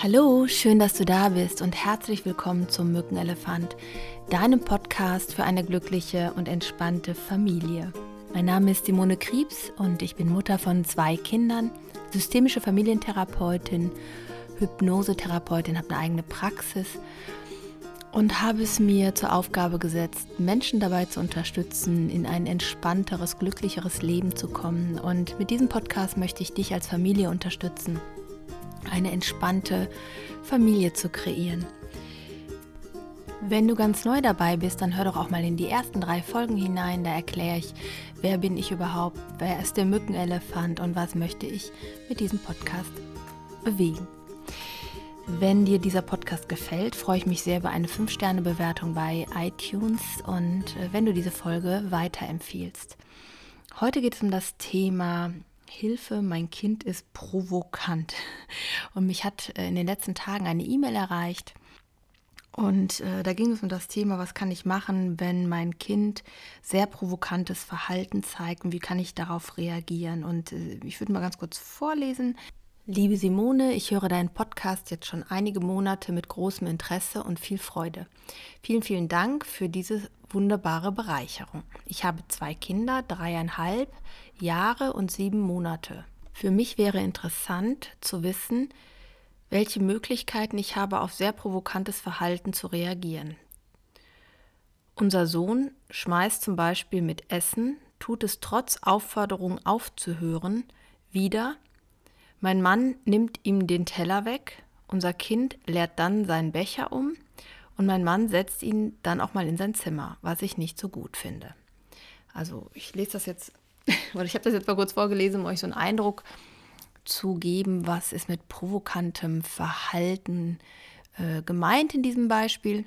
Hallo, schön, dass du da bist und herzlich willkommen zum Mückenelefant, deinem Podcast für eine glückliche und entspannte Familie. Mein Name ist Simone Kriebs und ich bin Mutter von zwei Kindern, systemische Familientherapeutin, Hypnosetherapeutin, habe eine eigene Praxis und habe es mir zur Aufgabe gesetzt, Menschen dabei zu unterstützen, in ein entspannteres, glücklicheres Leben zu kommen. Und mit diesem Podcast möchte ich dich als Familie unterstützen eine entspannte Familie zu kreieren. Wenn du ganz neu dabei bist, dann hör doch auch mal in die ersten drei Folgen hinein. Da erkläre ich, wer bin ich überhaupt, wer ist der Mückenelefant und was möchte ich mit diesem Podcast bewegen. Wenn dir dieser Podcast gefällt, freue ich mich sehr über eine 5-Sterne-Bewertung bei iTunes und äh, wenn du diese Folge weiterempfiehlst. Heute geht es um das Thema Hilfe, mein Kind ist provokant. Und mich hat äh, in den letzten Tagen eine E-Mail erreicht. Und äh, da ging es um das Thema, was kann ich machen, wenn mein Kind sehr provokantes Verhalten zeigt und wie kann ich darauf reagieren. Und äh, ich würde mal ganz kurz vorlesen. Liebe Simone, ich höre deinen Podcast jetzt schon einige Monate mit großem Interesse und viel Freude. Vielen, vielen Dank für diese wunderbare Bereicherung. Ich habe zwei Kinder, dreieinhalb Jahre und sieben Monate. Für mich wäre interessant zu wissen, welche Möglichkeiten ich habe, auf sehr provokantes Verhalten zu reagieren. Unser Sohn schmeißt zum Beispiel mit Essen, tut es trotz Aufforderung aufzuhören, wieder. Mein Mann nimmt ihm den Teller weg, unser Kind leert dann seinen Becher um und mein Mann setzt ihn dann auch mal in sein Zimmer, was ich nicht so gut finde. Also ich lese das jetzt oder ich habe das jetzt mal kurz vorgelesen, um euch so einen Eindruck zu geben, was ist mit provokantem Verhalten äh, gemeint in diesem Beispiel.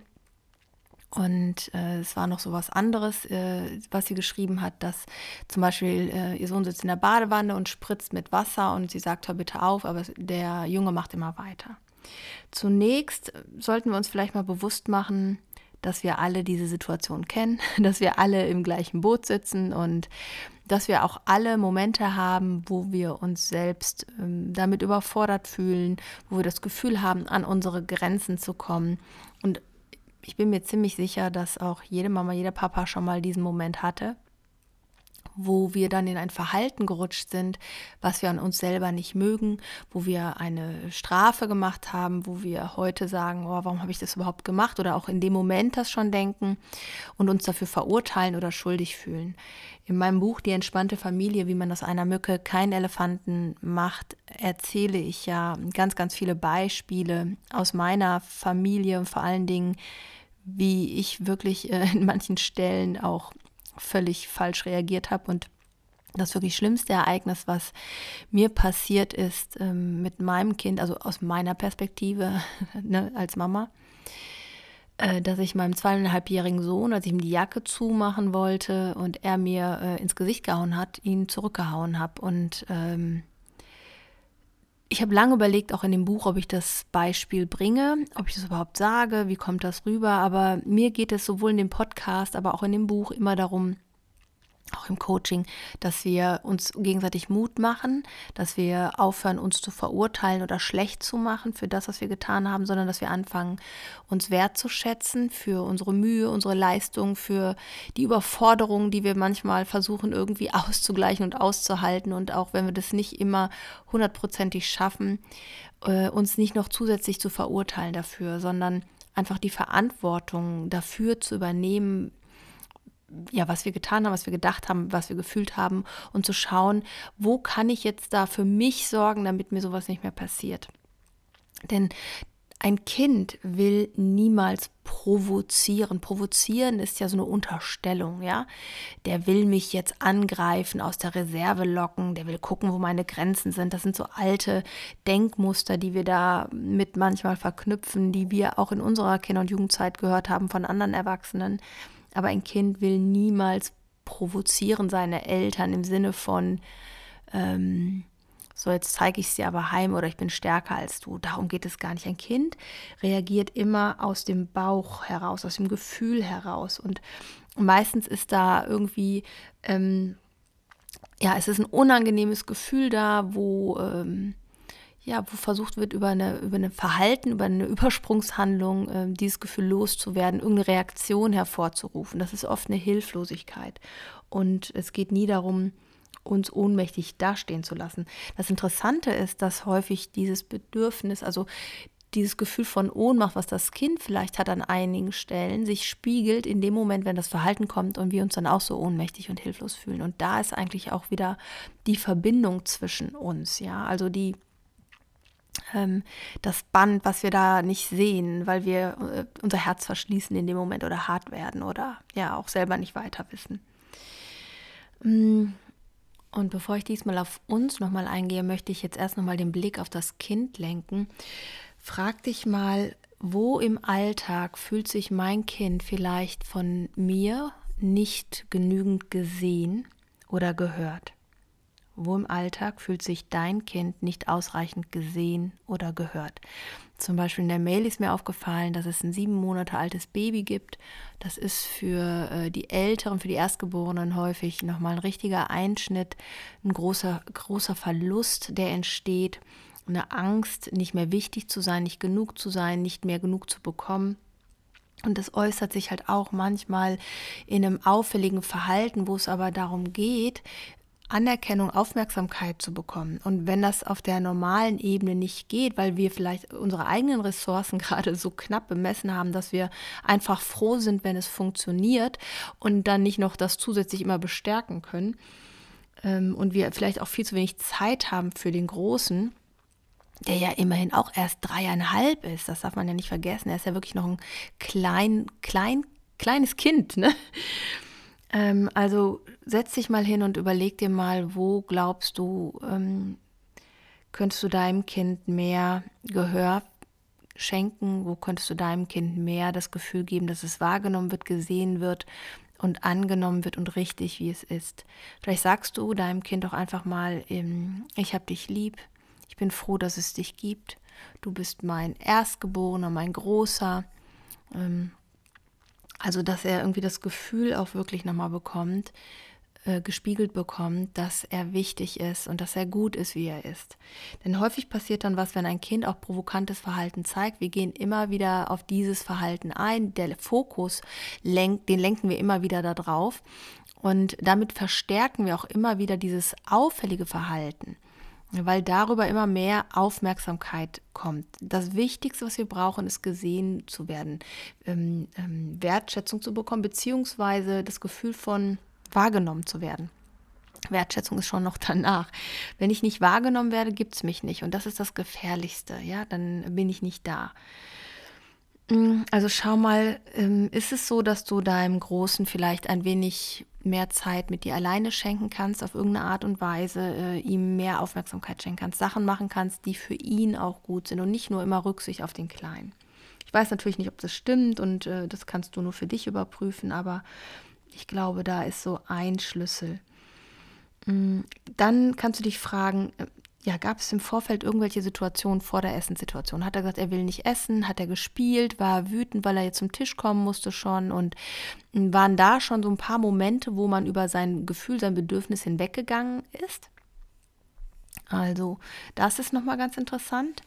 Und äh, es war noch so was anderes, äh, was sie geschrieben hat, dass zum Beispiel äh, ihr Sohn sitzt in der Badewanne und spritzt mit Wasser und sie sagt, hör bitte auf, aber der Junge macht immer weiter. Zunächst sollten wir uns vielleicht mal bewusst machen, dass wir alle diese Situation kennen, dass wir alle im gleichen Boot sitzen und dass wir auch alle Momente haben, wo wir uns selbst ähm, damit überfordert fühlen, wo wir das Gefühl haben, an unsere Grenzen zu kommen. Und ich bin mir ziemlich sicher, dass auch jede Mama, jeder Papa schon mal diesen Moment hatte wo wir dann in ein Verhalten gerutscht sind, was wir an uns selber nicht mögen, wo wir eine Strafe gemacht haben, wo wir heute sagen, oh, warum habe ich das überhaupt gemacht oder auch in dem Moment das schon denken und uns dafür verurteilen oder schuldig fühlen. In meinem Buch Die entspannte Familie, wie man aus einer Mücke keinen Elefanten macht, erzähle ich ja ganz, ganz viele Beispiele aus meiner Familie und vor allen Dingen, wie ich wirklich äh, in manchen Stellen auch völlig falsch reagiert habe und das wirklich schlimmste Ereignis, was mir passiert ist ähm, mit meinem Kind, also aus meiner Perspektive ne, als Mama, äh, dass ich meinem zweieinhalbjährigen Sohn, als ich ihm die Jacke zumachen wollte und er mir äh, ins Gesicht gehauen hat, ihn zurückgehauen habe. Und ähm, ich habe lange überlegt, auch in dem Buch, ob ich das Beispiel bringe, ob ich das überhaupt sage, wie kommt das rüber. Aber mir geht es sowohl in dem Podcast, aber auch in dem Buch immer darum, auch im Coaching, dass wir uns gegenseitig Mut machen, dass wir aufhören, uns zu verurteilen oder schlecht zu machen für das, was wir getan haben, sondern dass wir anfangen, uns wertzuschätzen für unsere Mühe, unsere Leistung, für die Überforderungen, die wir manchmal versuchen irgendwie auszugleichen und auszuhalten. Und auch wenn wir das nicht immer hundertprozentig schaffen, äh, uns nicht noch zusätzlich zu verurteilen dafür, sondern einfach die Verantwortung dafür zu übernehmen, ja, was wir getan haben, was wir gedacht haben, was wir gefühlt haben und zu schauen, wo kann ich jetzt da für mich sorgen, damit mir sowas nicht mehr passiert. Denn ein Kind will niemals provozieren. Provozieren ist ja so eine Unterstellung, ja. Der will mich jetzt angreifen, aus der Reserve locken, der will gucken, wo meine Grenzen sind. Das sind so alte Denkmuster, die wir da mit manchmal verknüpfen, die wir auch in unserer Kinder- und Jugendzeit gehört haben von anderen Erwachsenen. Aber ein Kind will niemals provozieren seine Eltern im Sinne von, ähm, so jetzt zeige ich es dir aber heim oder ich bin stärker als du. Darum geht es gar nicht. Ein Kind reagiert immer aus dem Bauch heraus, aus dem Gefühl heraus. Und meistens ist da irgendwie, ähm, ja, es ist ein unangenehmes Gefühl da, wo, ähm, ja, wo versucht wird, über eine, über eine Verhalten, über eine Übersprungshandlung äh, dieses Gefühl loszuwerden, irgendeine Reaktion hervorzurufen. Das ist oft eine Hilflosigkeit. Und es geht nie darum, uns ohnmächtig dastehen zu lassen. Das Interessante ist, dass häufig dieses Bedürfnis, also dieses Gefühl von Ohnmacht, was das Kind vielleicht hat an einigen Stellen, sich spiegelt in dem Moment, wenn das Verhalten kommt und wir uns dann auch so ohnmächtig und hilflos fühlen. Und da ist eigentlich auch wieder die Verbindung zwischen uns, ja, also die das Band, was wir da nicht sehen, weil wir äh, unser Herz verschließen in dem Moment oder hart werden oder ja auch selber nicht weiter wissen. Mm, und bevor ich diesmal auf uns nochmal eingehe, möchte ich jetzt erst nochmal den Blick auf das Kind lenken. Frag dich mal, wo im Alltag fühlt sich mein Kind vielleicht von mir nicht genügend gesehen oder gehört? Wo im Alltag fühlt sich dein Kind nicht ausreichend gesehen oder gehört? Zum Beispiel in der Mail ist mir aufgefallen, dass es ein sieben Monate altes Baby gibt. Das ist für äh, die Älteren, für die Erstgeborenen häufig nochmal ein richtiger Einschnitt, ein großer, großer Verlust, der entsteht. Eine Angst, nicht mehr wichtig zu sein, nicht genug zu sein, nicht mehr genug zu bekommen. Und das äußert sich halt auch manchmal in einem auffälligen Verhalten, wo es aber darum geht, Anerkennung, Aufmerksamkeit zu bekommen. Und wenn das auf der normalen Ebene nicht geht, weil wir vielleicht unsere eigenen Ressourcen gerade so knapp bemessen haben, dass wir einfach froh sind, wenn es funktioniert und dann nicht noch das zusätzlich immer bestärken können ähm, und wir vielleicht auch viel zu wenig Zeit haben für den Großen, der ja immerhin auch erst dreieinhalb ist, das darf man ja nicht vergessen, er ist ja wirklich noch ein klein, klein, kleines Kind, ne? Ähm, also setz dich mal hin und überleg dir mal, wo glaubst du, ähm, könntest du deinem Kind mehr Gehör schenken? Wo könntest du deinem Kind mehr das Gefühl geben, dass es wahrgenommen wird, gesehen wird und angenommen wird und richtig, wie es ist? Vielleicht sagst du deinem Kind auch einfach mal, ähm, ich habe dich lieb, ich bin froh, dass es dich gibt, du bist mein Erstgeborener, mein Großer. Also, dass er irgendwie das Gefühl auch wirklich nochmal bekommt, äh, gespiegelt bekommt, dass er wichtig ist und dass er gut ist, wie er ist. Denn häufig passiert dann was, wenn ein Kind auch provokantes Verhalten zeigt. Wir gehen immer wieder auf dieses Verhalten ein. Der Fokus, lenkt, den lenken wir immer wieder darauf. Und damit verstärken wir auch immer wieder dieses auffällige Verhalten weil darüber immer mehr Aufmerksamkeit kommt. Das Wichtigste, was wir brauchen, ist gesehen zu werden, ähm, ähm, Wertschätzung zu bekommen, beziehungsweise das Gefühl von wahrgenommen zu werden. Wertschätzung ist schon noch danach. Wenn ich nicht wahrgenommen werde, gibt es mich nicht. Und das ist das Gefährlichste. Ja, dann bin ich nicht da. Mm, also schau mal, ähm, ist es so, dass du deinem Großen vielleicht ein wenig mehr Zeit mit dir alleine schenken kannst, auf irgendeine Art und Weise, äh, ihm mehr Aufmerksamkeit schenken kannst, Sachen machen kannst, die für ihn auch gut sind und nicht nur immer Rücksicht auf den Kleinen. Ich weiß natürlich nicht, ob das stimmt und äh, das kannst du nur für dich überprüfen, aber ich glaube, da ist so ein Schlüssel. Mm, dann kannst du dich fragen, äh, ja, gab es im Vorfeld irgendwelche Situationen vor der Essenssituation? Hat er gesagt, er will nicht essen? Hat er gespielt? War wütend, weil er jetzt zum Tisch kommen musste schon? Und waren da schon so ein paar Momente, wo man über sein Gefühl, sein Bedürfnis hinweggegangen ist? Also, das ist nochmal ganz interessant.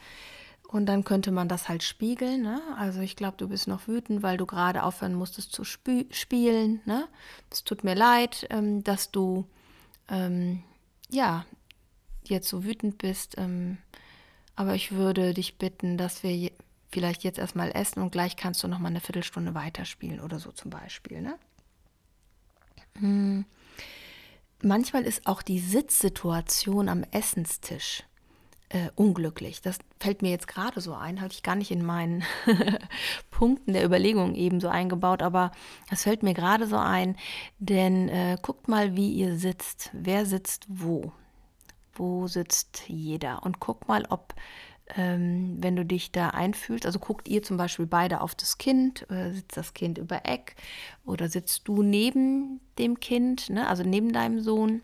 Und dann könnte man das halt spiegeln. Ne? Also ich glaube, du bist noch wütend, weil du gerade aufhören musstest zu spielen. Ne? Es tut mir leid, ähm, dass du ähm, ja jetzt so wütend bist. Ähm, aber ich würde dich bitten, dass wir je, vielleicht jetzt erstmal essen und gleich kannst du noch mal eine Viertelstunde weiterspielen oder so zum Beispiel. Ne? Hm. Manchmal ist auch die Sitzsituation am Essenstisch äh, unglücklich. Das fällt mir jetzt gerade so ein, hatte ich gar nicht in meinen Punkten der Überlegung eben so eingebaut, aber es fällt mir gerade so ein, denn äh, guckt mal, wie ihr sitzt. Wer sitzt wo? Wo sitzt jeder. Und guck mal, ob, ähm, wenn du dich da einfühlst, also guckt ihr zum Beispiel beide auf das Kind, äh, sitzt das Kind über Eck oder sitzt du neben dem Kind, ne, also neben deinem Sohn.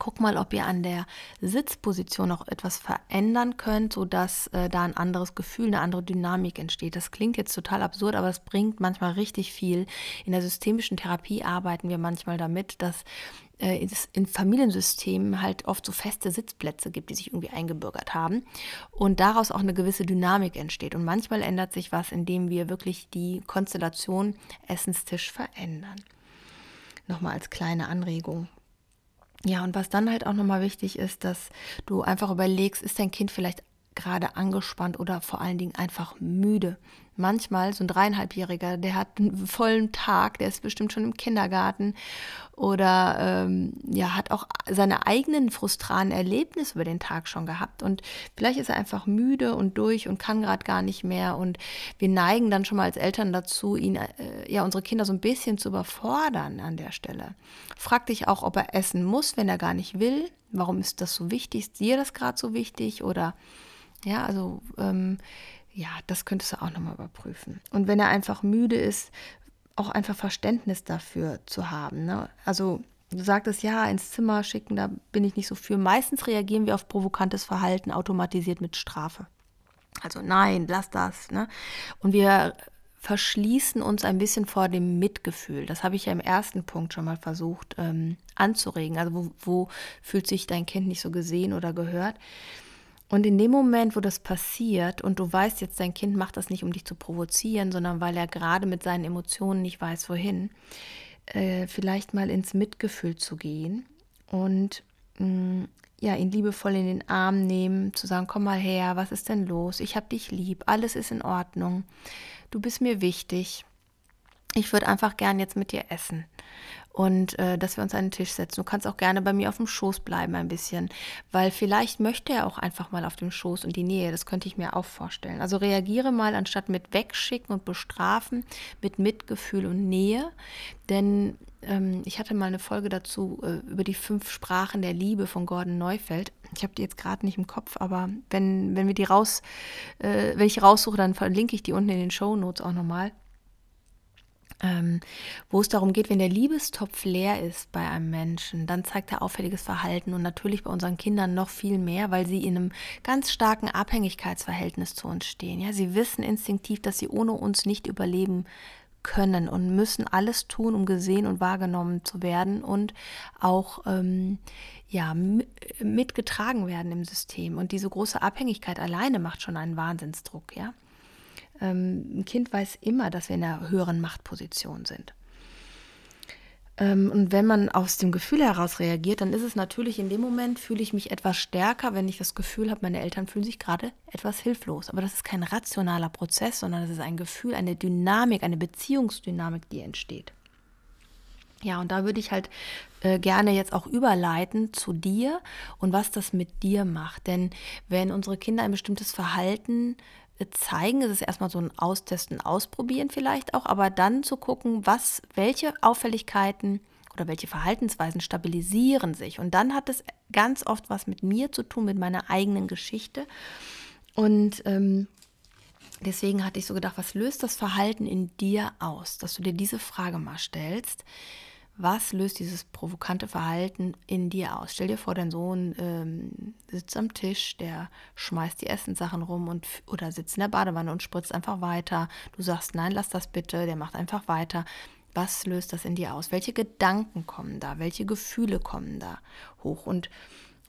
Guck mal, ob ihr an der Sitzposition auch etwas verändern könnt, sodass äh, da ein anderes Gefühl, eine andere Dynamik entsteht. Das klingt jetzt total absurd, aber es bringt manchmal richtig viel. In der systemischen Therapie arbeiten wir manchmal damit, dass äh, es in Familiensystemen halt oft so feste Sitzplätze gibt, die sich irgendwie eingebürgert haben und daraus auch eine gewisse Dynamik entsteht. Und manchmal ändert sich was, indem wir wirklich die Konstellation Essenstisch verändern. Nochmal als kleine Anregung. Ja, und was dann halt auch nochmal wichtig ist, dass du einfach überlegst, ist dein Kind vielleicht gerade angespannt oder vor allen Dingen einfach müde manchmal so ein dreieinhalbjähriger, der hat einen vollen Tag, der ist bestimmt schon im Kindergarten oder ähm, ja, hat auch seine eigenen frustranen Erlebnisse über den Tag schon gehabt und vielleicht ist er einfach müde und durch und kann gerade gar nicht mehr und wir neigen dann schon mal als Eltern dazu, ihn, äh, ja, unsere Kinder so ein bisschen zu überfordern an der Stelle. Frag dich auch, ob er essen muss, wenn er gar nicht will. Warum ist das so wichtig? Ist dir das gerade so wichtig oder ja, also ähm, ja, das könntest du auch nochmal überprüfen. Und wenn er einfach müde ist, auch einfach Verständnis dafür zu haben. Ne? Also du sagtest, ja, ins Zimmer schicken, da bin ich nicht so für. Meistens reagieren wir auf provokantes Verhalten automatisiert mit Strafe. Also nein, lass das. Ne? Und wir verschließen uns ein bisschen vor dem Mitgefühl. Das habe ich ja im ersten Punkt schon mal versucht ähm, anzuregen. Also wo, wo fühlt sich dein Kind nicht so gesehen oder gehört? Und in dem Moment, wo das passiert und du weißt jetzt, dein Kind macht das nicht, um dich zu provozieren, sondern weil er gerade mit seinen Emotionen nicht weiß, wohin, äh, vielleicht mal ins Mitgefühl zu gehen und mh, mm, ja, ihn liebevoll in den Arm nehmen, zu sagen, komm mal her, was ist denn los? Ich hab dich lieb, alles ist in Ordnung, du bist mir wichtig. Ich würde einfach gern jetzt mit dir essen und äh, dass wir uns an den Tisch setzen. Du kannst auch gerne bei mir auf dem Schoß bleiben ein bisschen, weil vielleicht möchte er auch einfach mal auf dem Schoß und die Nähe. Das könnte ich mir auch vorstellen. Also reagiere mal anstatt mit wegschicken und bestrafen, mit Mitgefühl und Nähe. Denn ähm, ich hatte mal eine Folge dazu äh, über die fünf Sprachen der Liebe von Gordon Neufeld. Ich habe die jetzt gerade nicht im Kopf, aber wenn, wenn wir die raus, äh, wenn ich raussuche, dann verlinke ich die unten in den Show Notes auch nochmal ähm, wo es darum geht, wenn der Liebestopf leer ist bei einem Menschen, dann zeigt er auffälliges Verhalten und natürlich bei unseren Kindern noch viel mehr, weil sie in einem ganz starken Abhängigkeitsverhältnis zu uns stehen. Ja, sie wissen instinktiv, dass sie ohne uns nicht überleben können und müssen alles tun, um gesehen und wahrgenommen zu werden und auch ähm, ja, mitgetragen werden im System. Und diese große Abhängigkeit alleine macht schon einen Wahnsinnsdruck, ja. Ähm, ein Kind weiß immer, dass wir in einer höheren Machtposition sind. Ähm, und wenn man aus dem Gefühl heraus reagiert, dann ist es natürlich in dem Moment, fühle ich mich etwas stärker, wenn ich das Gefühl habe, meine Eltern fühlen sich gerade etwas hilflos. Aber das ist kein rationaler Prozess, sondern das ist ein Gefühl, eine Dynamik, eine Beziehungsdynamik, die entsteht. Ja, und da würde ich halt äh, gerne jetzt auch überleiten zu dir und was das mit dir macht. Denn wenn unsere Kinder ein bestimmtes Verhalten zeigen. Es ist erstmal so ein Austesten, Ausprobieren vielleicht auch, aber dann zu gucken, was, welche Auffälligkeiten oder welche Verhaltensweisen stabilisieren sich. Und dann hat es ganz oft was mit mir zu tun, mit meiner eigenen Geschichte. Und ähm, deswegen hatte ich so gedacht, was löst das Verhalten in dir aus, dass du dir diese Frage mal stellst was löst dieses provokante Verhalten in dir aus? Stell dir vor, dein Sohn ähm, sitzt am Tisch, der schmeißt die Essenssachen rum und oder sitzt in der Badewanne und spritzt einfach weiter. Du sagst, nein, lass das bitte, der macht einfach weiter. Was löst das in dir aus? Welche Gedanken kommen da? Welche Gefühle kommen da hoch? Und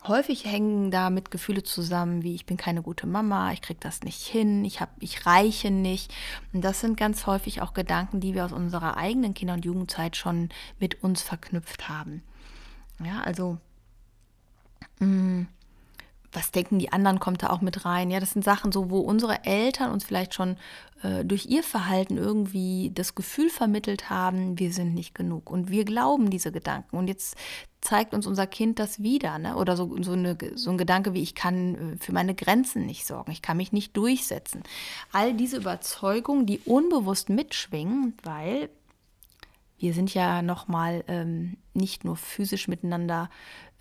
häufig hängen damit Gefühle zusammen, wie ich bin keine gute Mama, ich kriege das nicht hin, ich, hab, ich reiche nicht. Und das sind ganz häufig auch Gedanken, die wir aus unserer eigenen Kinder- und Jugendzeit schon mit uns verknüpft haben. Ja, also mh, mm, was denken die anderen, kommt da auch mit rein. Ja, das sind Sachen so, wo unsere Eltern uns vielleicht schon äh, durch ihr Verhalten irgendwie das Gefühl vermittelt haben, wir sind nicht genug. Und wir glauben diese Gedanken. Und jetzt zeigt uns unser Kind das wieder. Ne? Oder so, so, eine, so ein Gedanke wie, ich kann äh, für meine Grenzen nicht sorgen, ich kann mich nicht durchsetzen. All diese Überzeugungen, die unbewusst mitschwingen, weil wir sind ja nochmal ähm, nicht nur physisch miteinander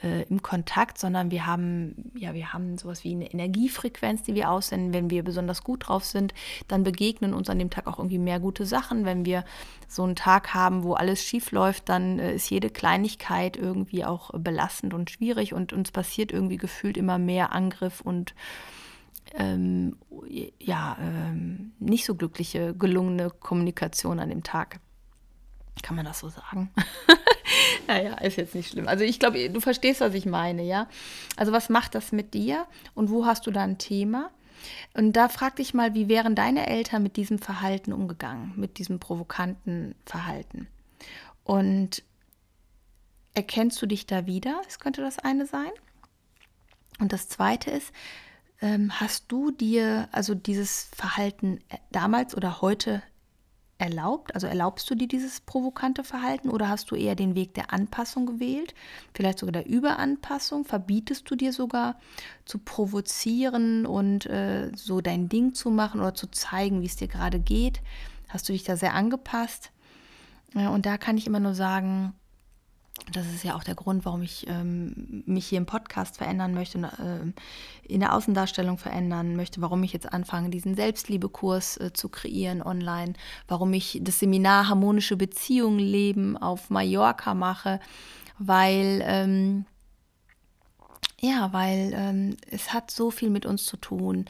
äh, im Kontakt, sondern wir haben, ja, wir haben sowas wie eine Energiefrequenz, die wir aussenden. Wenn wir besonders gut drauf sind, dann begegnen uns an dem Tag auch irgendwie mehr gute Sachen. Wenn wir so einen Tag haben, wo alles schief läuft, dann äh, ist jede Kleinigkeit irgendwie auch belastend und schwierig und uns passiert irgendwie gefühlt immer mehr Angriff und ähm, ja, ähm, nicht so glückliche, gelungene Kommunikation an dem Tag. Kann man das so sagen? naja, ist jetzt nicht schlimm. Also ich glaube, du verstehst, was ich meine, ja? Also was macht das mit dir und wo hast du da ein Thema? Und da frag dich mal, wie wären deine Eltern mit diesem Verhalten umgegangen, mit diesem provokanten Verhalten? Und erkennst du dich da wieder? Das könnte das eine sein. Und das zweite ist, ähm, hast du dir also dieses Verhalten äh, damals oder heute erlaubt? Also erlaubst du dir dieses provokante Verhalten oder hast du eher den Weg der Anpassung gewählt? Vielleicht sogar der Überanpassung? Verbietest du dir sogar zu provozieren und äh, so dein Ding zu machen oder zu zeigen, wie es dir gerade geht? Hast du dich da sehr angepasst? Und da kann ich immer nur sagen, das ist ja auch der Grund, warum ich ähm, mich hier im Podcast verändern möchte, äh, in der Außendarstellung verändern möchte, warum ich jetzt anfange, diesen Selbstliebekurs äh, zu kreieren online, warum ich das Seminar Harmonische Beziehungen leben auf Mallorca mache, weil ähm, ja, weil ähm, es hat so viel mit uns zu tun,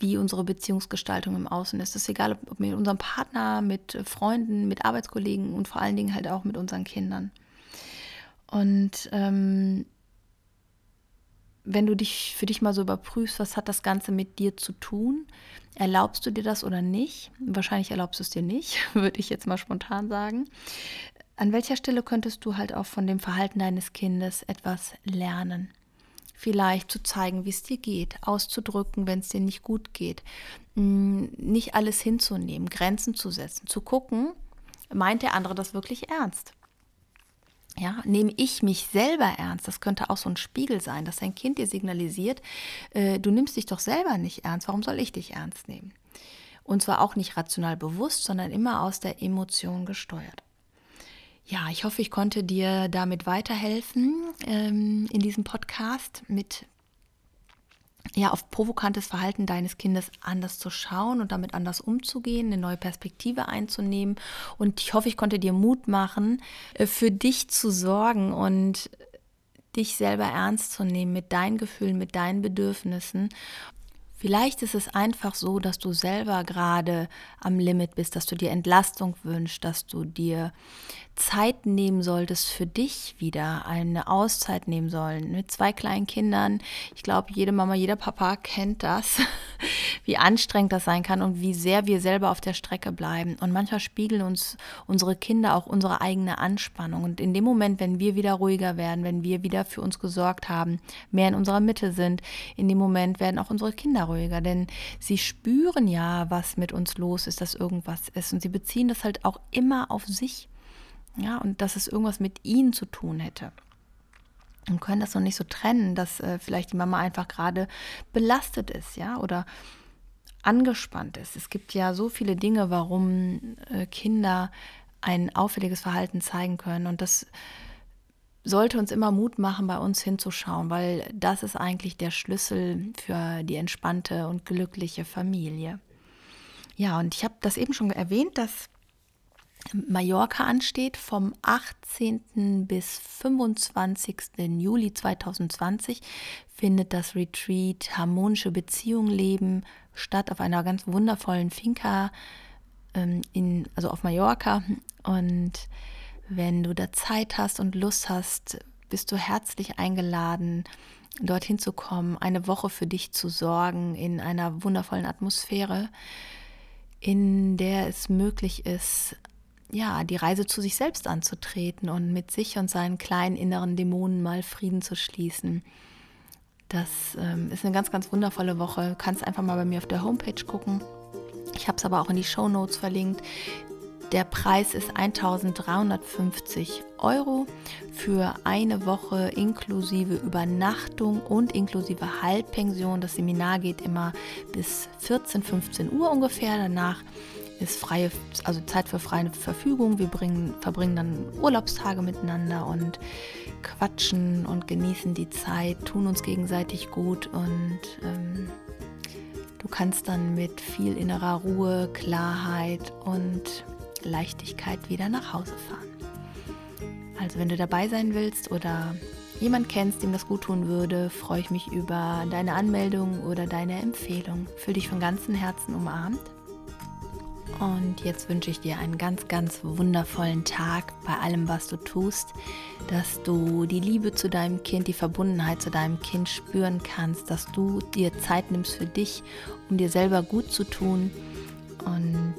wie unsere Beziehungsgestaltung im Außen ist. Es ist egal, ob mit unserem Partner, mit Freunden, mit Arbeitskollegen und vor allen Dingen halt auch mit unseren Kindern. Und ähm, wenn du dich für dich mal so überprüfst, was hat das Ganze mit dir zu tun? Erlaubst du dir das oder nicht? Wahrscheinlich erlaubst du es dir nicht, würde ich jetzt mal spontan sagen. An welcher Stelle könntest du halt auch von dem Verhalten deines Kindes etwas lernen? Vielleicht zu zeigen, wie es dir geht, auszudrücken, wenn es dir nicht gut geht, hm, nicht alles hinzunehmen, Grenzen zu setzen, zu gucken, meint der andere das wirklich ernst? Ja, nehme ich mich selber ernst? Das könnte auch so ein Spiegel sein, dass dein Kind dir signalisiert, äh, du nimmst dich doch selber nicht ernst, warum soll ich dich ernst nehmen? Und zwar auch nicht rational bewusst, sondern immer aus der Emotion gesteuert. Ja, ich hoffe, ich konnte dir damit weiterhelfen ähm, in diesem Podcast mit ja, auf provokantes Verhalten deines Kindes anders zu schauen und damit anders umzugehen, eine neue Perspektive einzunehmen. Und ich hoffe, ich konnte dir Mut machen, äh, für dich zu sorgen und dich selber ernst zu nehmen mit deinen Gefühlen, mit deinen Bedürfnissen Vielleicht ist es einfach so, dass du selber gerade am Limit bist, dass du dir Entlastung wünschst, dass du dir Zeit nehmen solltest für dich wieder, eine Auszeit nehmen sollen. Mit zwei kleinen Kindern, ich glaube, jede Mama, jeder Papa kennt das, wie anstrengend das sein kann und wie sehr wir selber auf der Strecke bleiben. Und manchmal spiegeln uns unsere Kinder auch unsere eigene Anspannung. Und in dem Moment, wenn wir wieder ruhiger werden, wenn wir wieder für uns gesorgt haben, mehr in unserer Mitte sind, in dem Moment werden auch unsere Kinder ruhiger, denn sie spüren ja, was mit uns los ist, dass irgendwas ist und sie beziehen das halt auch immer auf sich. Ja, und dass es irgendwas mit ihnen zu tun hätte. Und können das noch nicht so trennen, dass äh, vielleicht die Mama einfach gerade belastet ist, ja, oder angespannt ist. Es gibt ja so viele Dinge, warum äh, Kinder ein auffälliges Verhalten zeigen können. Und das sollte uns immer Mut machen, bei uns hinzuschauen, weil das ist eigentlich der Schlüssel für die entspannte und glückliche Familie. Ja, und ich habe das eben schon erwähnt, dass Mallorca ansteht vom 18. bis 25. Juli 2020 findet das Retreat Harmonische Beziehungen leben statt auf einer ganz wundervollen Finca ähm, in, also auf Mallorca und wenn du da Zeit hast und Lust hast, bist du herzlich eingeladen, dorthin zu kommen, eine Woche für dich zu sorgen in einer wundervollen Atmosphäre, in der es möglich ist, ja, die Reise zu sich selbst anzutreten und mit sich und seinen kleinen inneren Dämonen mal Frieden zu schließen. Das ähm, ist eine ganz, ganz wundervolle Woche. Du kannst einfach mal bei mir auf der Homepage gucken. Ich habe es aber auch in die Show Notes verlinkt. Der Preis ist 1350 Euro für eine Woche inklusive Übernachtung und inklusive Halbpension. Das Seminar geht immer bis 14, 15 Uhr ungefähr. Danach ist freie, also Zeit für freie Verfügung. Wir bringen, verbringen dann Urlaubstage miteinander und quatschen und genießen die Zeit, tun uns gegenseitig gut und ähm, du kannst dann mit viel innerer Ruhe, Klarheit und Leichtigkeit wieder nach Hause fahren. Also wenn du dabei sein willst oder jemand kennst, dem das gut tun würde, freue ich mich über deine Anmeldung oder deine Empfehlung. Fühl dich von ganzem Herzen umarmt. Und jetzt wünsche ich dir einen ganz, ganz wundervollen Tag bei allem, was du tust, dass du die Liebe zu deinem Kind, die Verbundenheit zu deinem Kind spüren kannst, dass du dir Zeit nimmst für dich, um dir selber gut zu tun und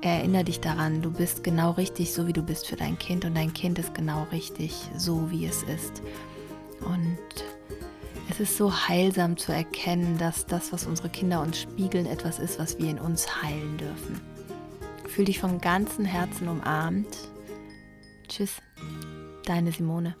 erinnere dich daran, du bist genau richtig, so wie du bist für dein Kind und dein Kind ist genau richtig, so wie es ist. Und es ist so heilsam zu erkennen, dass das, was unsere Kinder uns spiegeln, etwas ist, was wir in uns heilen dürfen. Fühl dich von ganzem Herzen umarmt. Tschüss, deine Simone.